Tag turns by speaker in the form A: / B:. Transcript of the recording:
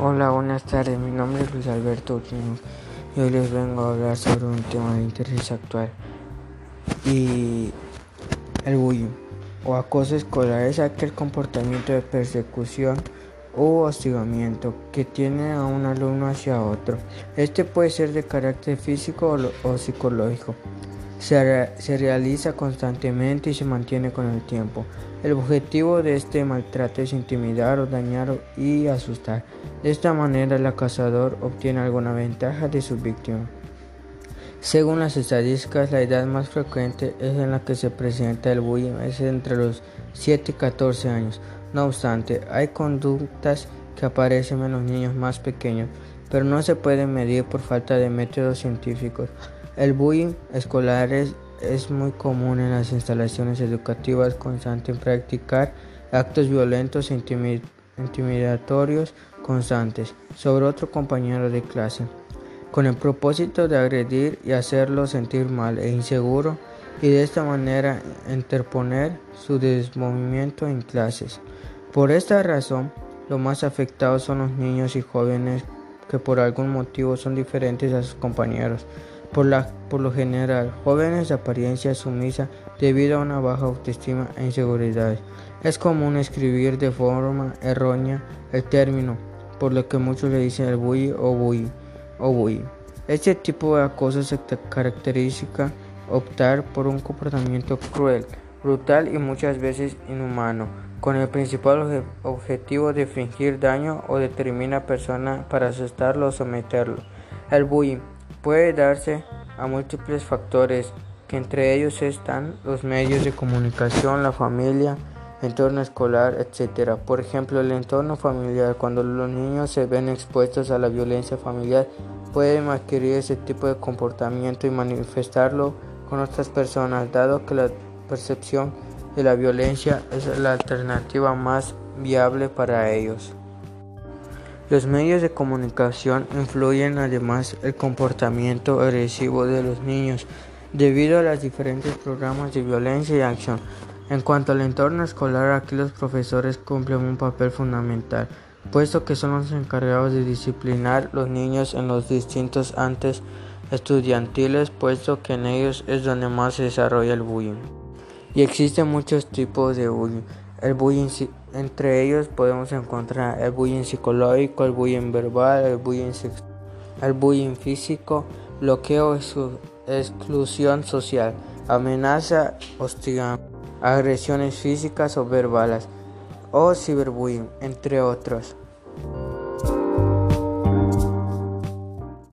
A: Hola, buenas tardes. Mi nombre es Luis Alberto Quino y hoy les vengo a hablar sobre un tema de interés actual y el bullying o acoso escolar es aquel comportamiento de persecución u hostigamiento que tiene a un alumno hacia otro. Este puede ser de carácter físico o psicológico. Se, realiza constantemente y se mantiene con el tiempo. El objetivo de este maltrato es intimidar o dañar y asustar. De esta manera el acosador obtiene alguna ventaja de su víctima. Según las estadísticas, la edad más frecuente es en la que se presenta el bullying, es entre los 7 y 14 años. No obstante, hay conductas que aparecen en los niños más pequeños, pero no se pueden medir por falta de métodos científicos. El bullying escolar es es muy común en las instalaciones educativas constante en practicar actos violentos e intimidatorios constantes sobre otro compañero de clase, con el propósito de agredir y hacerlo sentir mal e inseguro y de esta manera interponer su desmovimiento en clases. Por esta razón, los más afectados son los niños y jóvenes que por algún motivo son diferentes a sus compañeros por, lo general jóvenes de apariencia sumisa debido a una baja autoestima e inseguridades. Es común escribir de forma errónea el término, por lo que muchos le dicen el bully o bully o bully. Este tipo de acoso se caracteriza optar por un comportamiento cruel, brutal y muchas veces inhumano, con el principal objetivo de fingir daño o determinar a persona para asustarlo o someterlo. El bullying puede darse a múltiples factores, que entre ellos están los medios de comunicación, la familia, entorno escolar, etc. Por ejemplo, el entorno familiar, cuando los niños se ven expuestos a la violencia familiar, pueden adquirir ese tipo de comportamiento y manifestarlo con otras personas, dado que la percepción de la violencia es la alternativa más viable para ellos. Los medios de comunicación influyen además el comportamiento agresivo de los niños debido a los diferentes programas de violencia y acción. En cuanto al entorno escolar, aquí los profesores cumplen un papel fundamental, puesto que son los encargados de disciplinar los niños en los distintos antes estudiantiles, puesto que en ellos es donde más se desarrolla el bullying. Y existen muchos tipos de bullying. El bullying, entre ellos podemos encontrar el bullying psicológico, el bullying verbal, el bullying, el bullying físico, bloqueo, exclusión social, amenaza, hostigamiento, agresiones físicas o verbales o ciberbullying, entre otros.